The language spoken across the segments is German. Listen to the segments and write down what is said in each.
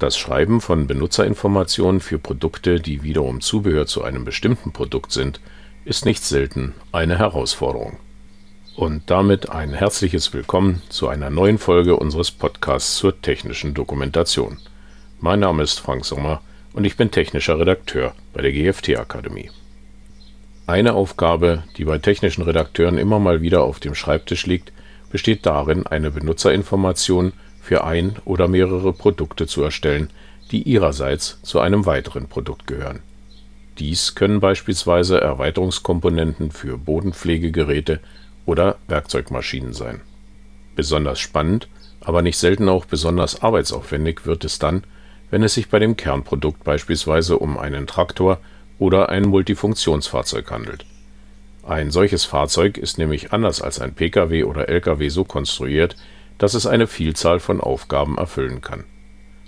Das Schreiben von Benutzerinformationen für Produkte, die wiederum Zubehör zu einem bestimmten Produkt sind, ist nicht selten eine Herausforderung. Und damit ein herzliches Willkommen zu einer neuen Folge unseres Podcasts zur technischen Dokumentation. Mein Name ist Frank Sommer und ich bin technischer Redakteur bei der GFT Akademie. Eine Aufgabe, die bei technischen Redakteuren immer mal wieder auf dem Schreibtisch liegt, besteht darin, eine Benutzerinformation für ein oder mehrere Produkte zu erstellen, die ihrerseits zu einem weiteren Produkt gehören. Dies können beispielsweise Erweiterungskomponenten für Bodenpflegegeräte oder Werkzeugmaschinen sein. Besonders spannend, aber nicht selten auch besonders arbeitsaufwendig wird es dann, wenn es sich bei dem Kernprodukt beispielsweise um einen Traktor oder ein Multifunktionsfahrzeug handelt. Ein solches Fahrzeug ist nämlich anders als ein Pkw oder Lkw so konstruiert, dass es eine Vielzahl von Aufgaben erfüllen kann.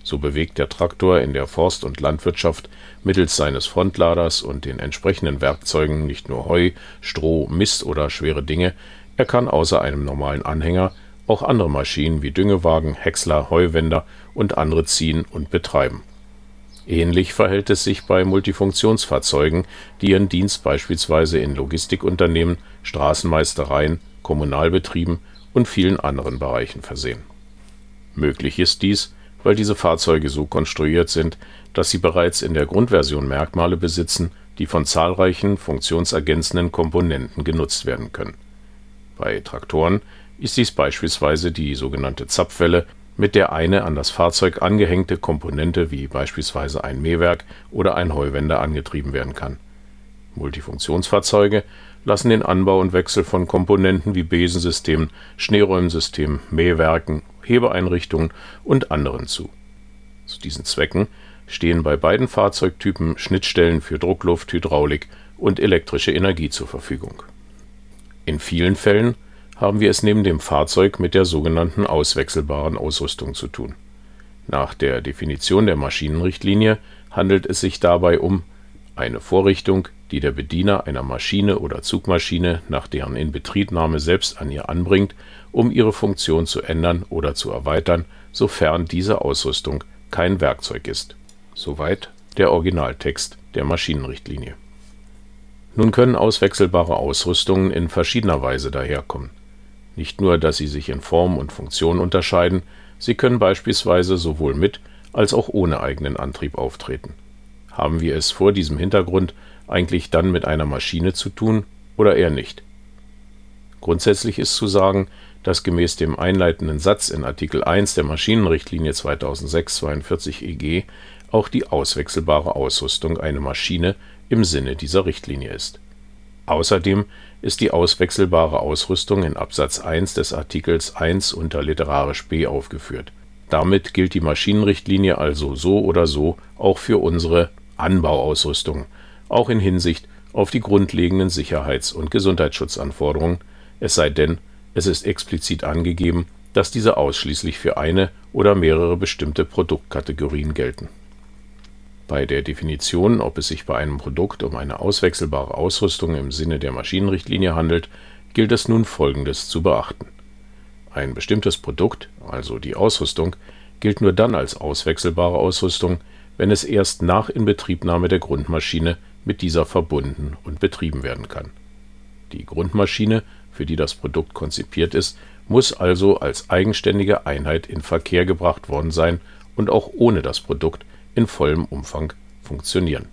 So bewegt der Traktor in der Forst und Landwirtschaft mittels seines Frontladers und den entsprechenden Werkzeugen nicht nur Heu, Stroh, Mist oder schwere Dinge, er kann außer einem normalen Anhänger auch andere Maschinen wie Düngewagen, Häcksler, Heuwender und andere ziehen und betreiben. Ähnlich verhält es sich bei Multifunktionsfahrzeugen, die ihren Dienst beispielsweise in Logistikunternehmen, Straßenmeistereien, Kommunalbetrieben und vielen anderen Bereichen versehen. Möglich ist dies, weil diese Fahrzeuge so konstruiert sind, dass sie bereits in der Grundversion Merkmale besitzen, die von zahlreichen funktionsergänzenden Komponenten genutzt werden können. Bei Traktoren ist dies beispielsweise die sogenannte Zapfwelle, mit der eine an das Fahrzeug angehängte Komponente wie beispielsweise ein Mähwerk oder ein Heuwender angetrieben werden kann. Multifunktionsfahrzeuge lassen den Anbau und Wechsel von Komponenten wie Besensystemen, Schneeräumsystemen, Mähwerken, Hebeeinrichtungen und anderen zu. Zu diesen Zwecken stehen bei beiden Fahrzeugtypen Schnittstellen für Druckluft, Hydraulik und elektrische Energie zur Verfügung. In vielen Fällen haben wir es neben dem Fahrzeug mit der sogenannten auswechselbaren Ausrüstung zu tun. Nach der Definition der Maschinenrichtlinie handelt es sich dabei um eine Vorrichtung, die der Bediener einer Maschine oder Zugmaschine nach deren Inbetriebnahme selbst an ihr anbringt, um ihre Funktion zu ändern oder zu erweitern, sofern diese Ausrüstung kein Werkzeug ist. Soweit der Originaltext der Maschinenrichtlinie. Nun können auswechselbare Ausrüstungen in verschiedener Weise daherkommen. Nicht nur, dass sie sich in Form und Funktion unterscheiden, sie können beispielsweise sowohl mit als auch ohne eigenen Antrieb auftreten. Haben wir es vor diesem Hintergrund eigentlich dann mit einer Maschine zu tun oder eher nicht? Grundsätzlich ist zu sagen, dass gemäß dem einleitenden Satz in Artikel 1 der Maschinenrichtlinie 2006-42 EG auch die auswechselbare Ausrüstung eine Maschine im Sinne dieser Richtlinie ist. Außerdem ist die auswechselbare Ausrüstung in Absatz 1 des Artikels 1 unter literarisch b aufgeführt. Damit gilt die Maschinenrichtlinie also so oder so auch für unsere Anbauausrüstung, auch in Hinsicht auf die grundlegenden Sicherheits- und Gesundheitsschutzanforderungen, es sei denn, es ist explizit angegeben, dass diese ausschließlich für eine oder mehrere bestimmte Produktkategorien gelten. Bei der Definition, ob es sich bei einem Produkt um eine auswechselbare Ausrüstung im Sinne der Maschinenrichtlinie handelt, gilt es nun Folgendes zu beachten. Ein bestimmtes Produkt, also die Ausrüstung, gilt nur dann als auswechselbare Ausrüstung, wenn es erst nach Inbetriebnahme der Grundmaschine mit dieser verbunden und betrieben werden kann. Die Grundmaschine, für die das Produkt konzipiert ist, muss also als eigenständige Einheit in Verkehr gebracht worden sein und auch ohne das Produkt in vollem Umfang funktionieren.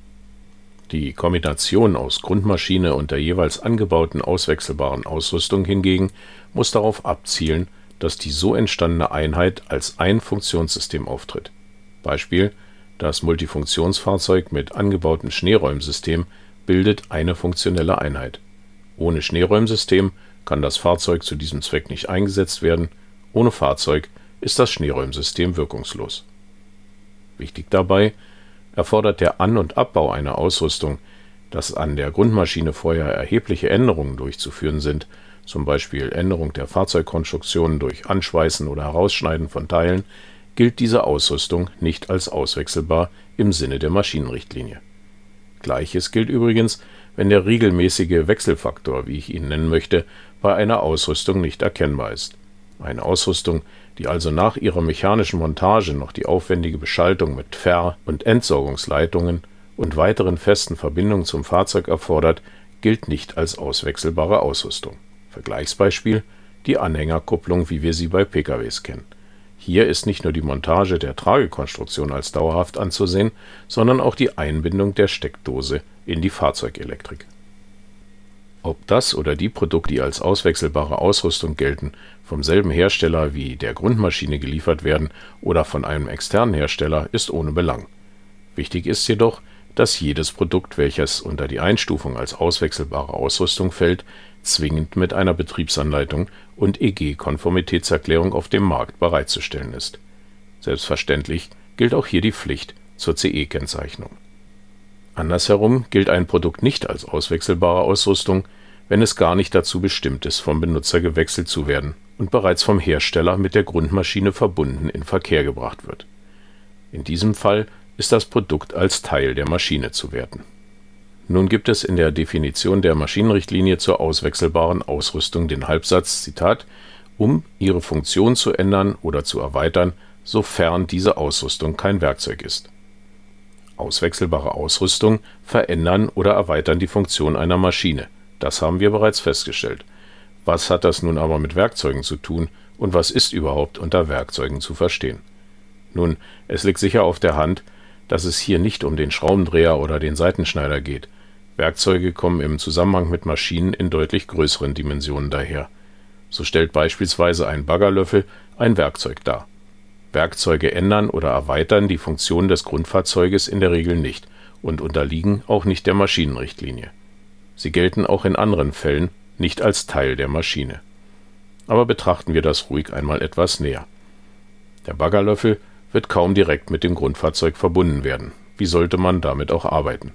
Die Kombination aus Grundmaschine und der jeweils angebauten auswechselbaren Ausrüstung hingegen muss darauf abzielen, dass die so entstandene Einheit als ein Funktionssystem auftritt. Beispiel das Multifunktionsfahrzeug mit angebautem Schneeräumsystem bildet eine funktionelle Einheit. Ohne Schneeräumsystem kann das Fahrzeug zu diesem Zweck nicht eingesetzt werden, ohne Fahrzeug ist das Schneeräumsystem wirkungslos. Wichtig dabei erfordert der An und Abbau einer Ausrüstung, dass an der Grundmaschine vorher erhebliche Änderungen durchzuführen sind, zum Beispiel Änderung der Fahrzeugkonstruktion durch Anschweißen oder Herausschneiden von Teilen, gilt diese Ausrüstung nicht als auswechselbar im Sinne der Maschinenrichtlinie. Gleiches gilt übrigens, wenn der regelmäßige Wechselfaktor, wie ich ihn nennen möchte, bei einer Ausrüstung nicht erkennbar ist. Eine Ausrüstung, die also nach ihrer mechanischen Montage noch die aufwendige Beschaltung mit Ver- und Entsorgungsleitungen und weiteren festen Verbindungen zum Fahrzeug erfordert, gilt nicht als auswechselbare Ausrüstung. Vergleichsbeispiel die Anhängerkupplung, wie wir sie bei PKWs kennen. Hier ist nicht nur die Montage der Tragekonstruktion als dauerhaft anzusehen, sondern auch die Einbindung der Steckdose in die Fahrzeugelektrik. Ob das oder die Produkte, die als auswechselbare Ausrüstung gelten, vom selben Hersteller wie der Grundmaschine geliefert werden oder von einem externen Hersteller, ist ohne Belang. Wichtig ist jedoch, dass jedes Produkt, welches unter die Einstufung als auswechselbare Ausrüstung fällt, zwingend mit einer Betriebsanleitung und EG-Konformitätserklärung auf dem Markt bereitzustellen ist. Selbstverständlich gilt auch hier die Pflicht zur CE-Kennzeichnung. Andersherum gilt ein Produkt nicht als auswechselbare Ausrüstung, wenn es gar nicht dazu bestimmt ist, vom Benutzer gewechselt zu werden und bereits vom Hersteller mit der Grundmaschine verbunden in Verkehr gebracht wird. In diesem Fall ist das Produkt als Teil der Maschine zu werten. Nun gibt es in der Definition der Maschinenrichtlinie zur auswechselbaren Ausrüstung den Halbsatz Zitat um ihre Funktion zu ändern oder zu erweitern, sofern diese Ausrüstung kein Werkzeug ist. Auswechselbare Ausrüstung verändern oder erweitern die Funktion einer Maschine. Das haben wir bereits festgestellt. Was hat das nun aber mit Werkzeugen zu tun und was ist überhaupt unter Werkzeugen zu verstehen? Nun, es liegt sicher auf der Hand, dass es hier nicht um den Schraubendreher oder den Seitenschneider geht. Werkzeuge kommen im Zusammenhang mit Maschinen in deutlich größeren Dimensionen daher. So stellt beispielsweise ein Baggerlöffel ein Werkzeug dar. Werkzeuge ändern oder erweitern die Funktion des Grundfahrzeuges in der Regel nicht und unterliegen auch nicht der Maschinenrichtlinie. Sie gelten auch in anderen Fällen nicht als Teil der Maschine. Aber betrachten wir das ruhig einmal etwas näher. Der Baggerlöffel wird kaum direkt mit dem Grundfahrzeug verbunden werden. Wie sollte man damit auch arbeiten?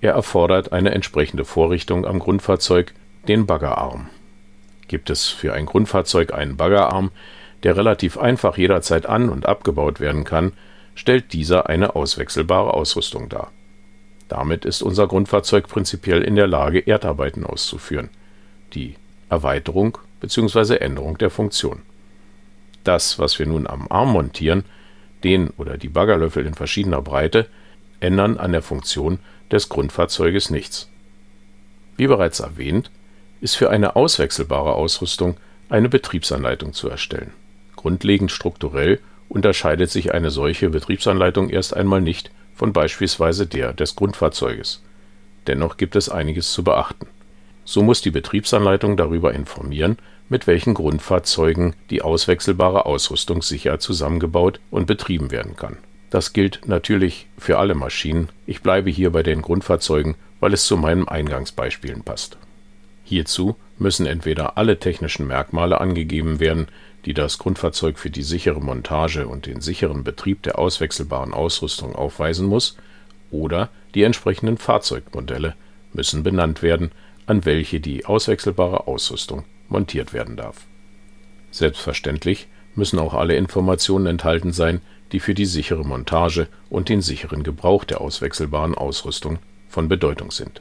Er erfordert eine entsprechende Vorrichtung am Grundfahrzeug, den Baggerarm. Gibt es für ein Grundfahrzeug einen Baggerarm, der relativ einfach jederzeit an- und abgebaut werden kann, stellt dieser eine auswechselbare Ausrüstung dar. Damit ist unser Grundfahrzeug prinzipiell in der Lage, Erdarbeiten auszuführen, die Erweiterung bzw. Änderung der Funktion. Das, was wir nun am Arm montieren, den oder die Baggerlöffel in verschiedener Breite, ändern an der Funktion des Grundfahrzeuges nichts. Wie bereits erwähnt, ist für eine auswechselbare Ausrüstung eine Betriebsanleitung zu erstellen. Grundlegend strukturell unterscheidet sich eine solche Betriebsanleitung erst einmal nicht von beispielsweise der des Grundfahrzeuges. Dennoch gibt es einiges zu beachten. So muss die Betriebsanleitung darüber informieren, mit welchen Grundfahrzeugen die auswechselbare Ausrüstung sicher zusammengebaut und betrieben werden kann. Das gilt natürlich für alle Maschinen. Ich bleibe hier bei den Grundfahrzeugen, weil es zu meinen Eingangsbeispielen passt. Hierzu müssen entweder alle technischen Merkmale angegeben werden, die das Grundfahrzeug für die sichere Montage und den sicheren Betrieb der auswechselbaren Ausrüstung aufweisen muss, oder die entsprechenden Fahrzeugmodelle müssen benannt werden, an welche die auswechselbare Ausrüstung montiert werden darf. Selbstverständlich müssen auch alle Informationen enthalten sein, die für die sichere Montage und den sicheren Gebrauch der auswechselbaren Ausrüstung von Bedeutung sind.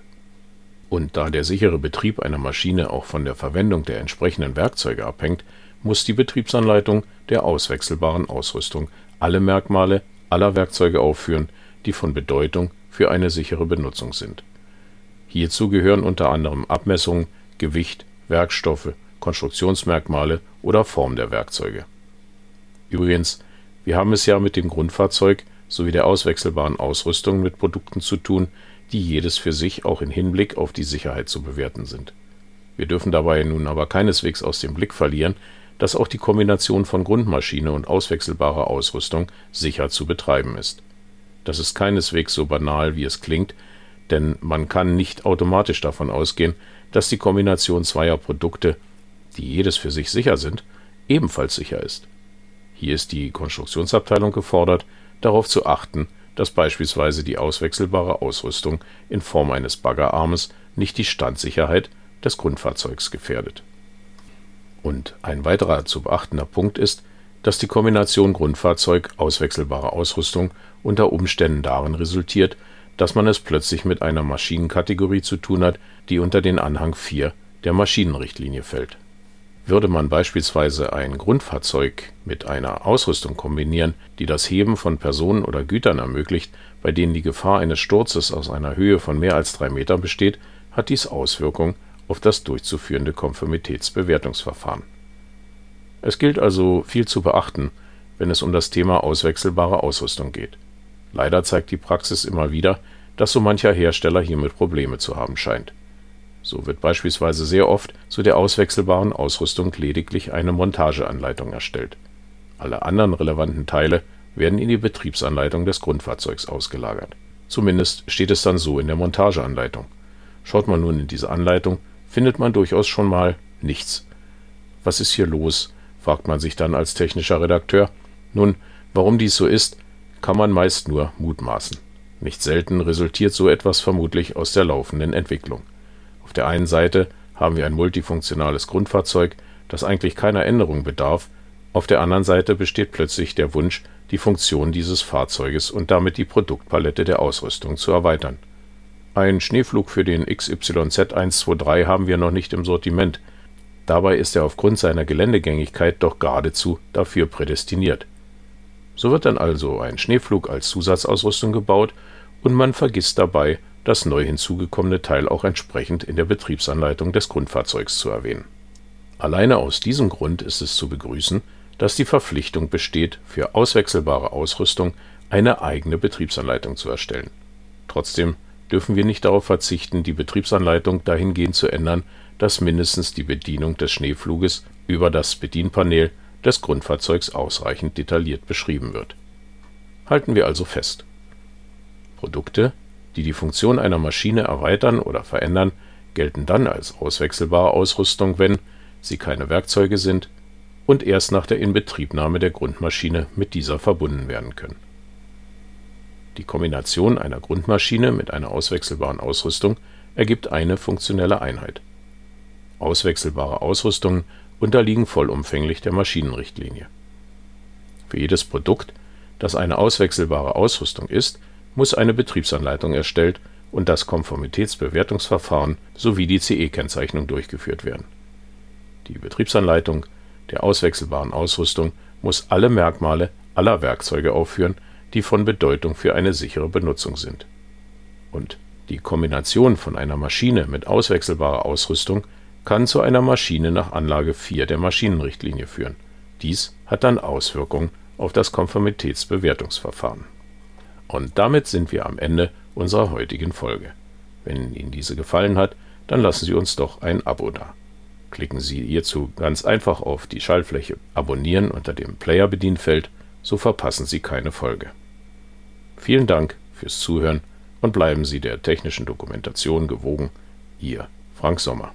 Und da der sichere Betrieb einer Maschine auch von der Verwendung der entsprechenden Werkzeuge abhängt, muss die Betriebsanleitung der auswechselbaren Ausrüstung alle Merkmale aller Werkzeuge aufführen, die von Bedeutung für eine sichere Benutzung sind. Hierzu gehören unter anderem Abmessungen, Gewicht, Werkstoffe, Konstruktionsmerkmale oder Form der Werkzeuge. Übrigens, wir haben es ja mit dem Grundfahrzeug sowie der auswechselbaren Ausrüstung mit Produkten zu tun, die jedes für sich auch in Hinblick auf die Sicherheit zu bewerten sind. Wir dürfen dabei nun aber keineswegs aus dem Blick verlieren, dass auch die Kombination von Grundmaschine und auswechselbarer Ausrüstung sicher zu betreiben ist. Das ist keineswegs so banal, wie es klingt, denn man kann nicht automatisch davon ausgehen, dass die Kombination zweier Produkte, die jedes für sich sicher sind, ebenfalls sicher ist. Hier ist die Konstruktionsabteilung gefordert, darauf zu achten, dass beispielsweise die auswechselbare Ausrüstung in Form eines Baggerarmes nicht die Standsicherheit des Grundfahrzeugs gefährdet. Und ein weiterer zu beachtender Punkt ist, dass die Kombination Grundfahrzeug-auswechselbare Ausrüstung unter Umständen darin resultiert, dass man es plötzlich mit einer Maschinenkategorie zu tun hat, die unter den Anhang 4 der Maschinenrichtlinie fällt. Würde man beispielsweise ein Grundfahrzeug mit einer Ausrüstung kombinieren, die das Heben von Personen oder Gütern ermöglicht, bei denen die Gefahr eines Sturzes aus einer Höhe von mehr als drei Metern besteht, hat dies Auswirkungen auf das durchzuführende Konformitätsbewertungsverfahren. Es gilt also viel zu beachten, wenn es um das Thema auswechselbare Ausrüstung geht. Leider zeigt die Praxis immer wieder, dass so mancher Hersteller hiermit Probleme zu haben scheint so wird beispielsweise sehr oft zu der auswechselbaren Ausrüstung lediglich eine Montageanleitung erstellt. Alle anderen relevanten Teile werden in die Betriebsanleitung des Grundfahrzeugs ausgelagert. Zumindest steht es dann so in der Montageanleitung. Schaut man nun in diese Anleitung, findet man durchaus schon mal nichts. Was ist hier los? fragt man sich dann als technischer Redakteur. Nun, warum dies so ist, kann man meist nur mutmaßen. Nicht selten resultiert so etwas vermutlich aus der laufenden Entwicklung auf der einen Seite haben wir ein multifunktionales Grundfahrzeug, das eigentlich keiner Änderung bedarf, auf der anderen Seite besteht plötzlich der Wunsch, die Funktion dieses Fahrzeuges und damit die Produktpalette der Ausrüstung zu erweitern. Ein Schneeflug für den XYZ 123 haben wir noch nicht im Sortiment. Dabei ist er aufgrund seiner Geländegängigkeit doch geradezu dafür prädestiniert. So wird dann also ein Schneeflug als Zusatzausrüstung gebaut und man vergisst dabei, das neu hinzugekommene Teil auch entsprechend in der Betriebsanleitung des Grundfahrzeugs zu erwähnen. Alleine aus diesem Grund ist es zu begrüßen, dass die Verpflichtung besteht, für auswechselbare Ausrüstung eine eigene Betriebsanleitung zu erstellen. Trotzdem dürfen wir nicht darauf verzichten, die Betriebsanleitung dahingehend zu ändern, dass mindestens die Bedienung des Schneefluges über das Bedienpanel des Grundfahrzeugs ausreichend detailliert beschrieben wird. Halten wir also fest. Produkte, die die Funktion einer Maschine erweitern oder verändern, gelten dann als auswechselbare Ausrüstung, wenn sie keine Werkzeuge sind und erst nach der Inbetriebnahme der Grundmaschine mit dieser verbunden werden können. Die Kombination einer Grundmaschine mit einer auswechselbaren Ausrüstung ergibt eine funktionelle Einheit. Auswechselbare Ausrüstungen unterliegen vollumfänglich der Maschinenrichtlinie. Für jedes Produkt, das eine auswechselbare Ausrüstung ist, muss eine Betriebsanleitung erstellt und das Konformitätsbewertungsverfahren sowie die CE-Kennzeichnung durchgeführt werden. Die Betriebsanleitung der auswechselbaren Ausrüstung muss alle Merkmale aller Werkzeuge aufführen, die von Bedeutung für eine sichere Benutzung sind. Und die Kombination von einer Maschine mit auswechselbarer Ausrüstung kann zu einer Maschine nach Anlage 4 der Maschinenrichtlinie führen. Dies hat dann Auswirkungen auf das Konformitätsbewertungsverfahren. Und damit sind wir am Ende unserer heutigen Folge. Wenn Ihnen diese gefallen hat, dann lassen Sie uns doch ein Abo da. Klicken Sie hierzu ganz einfach auf die Schaltfläche Abonnieren unter dem Player-Bedienfeld, so verpassen Sie keine Folge. Vielen Dank fürs Zuhören und bleiben Sie der technischen Dokumentation gewogen. Ihr Frank Sommer.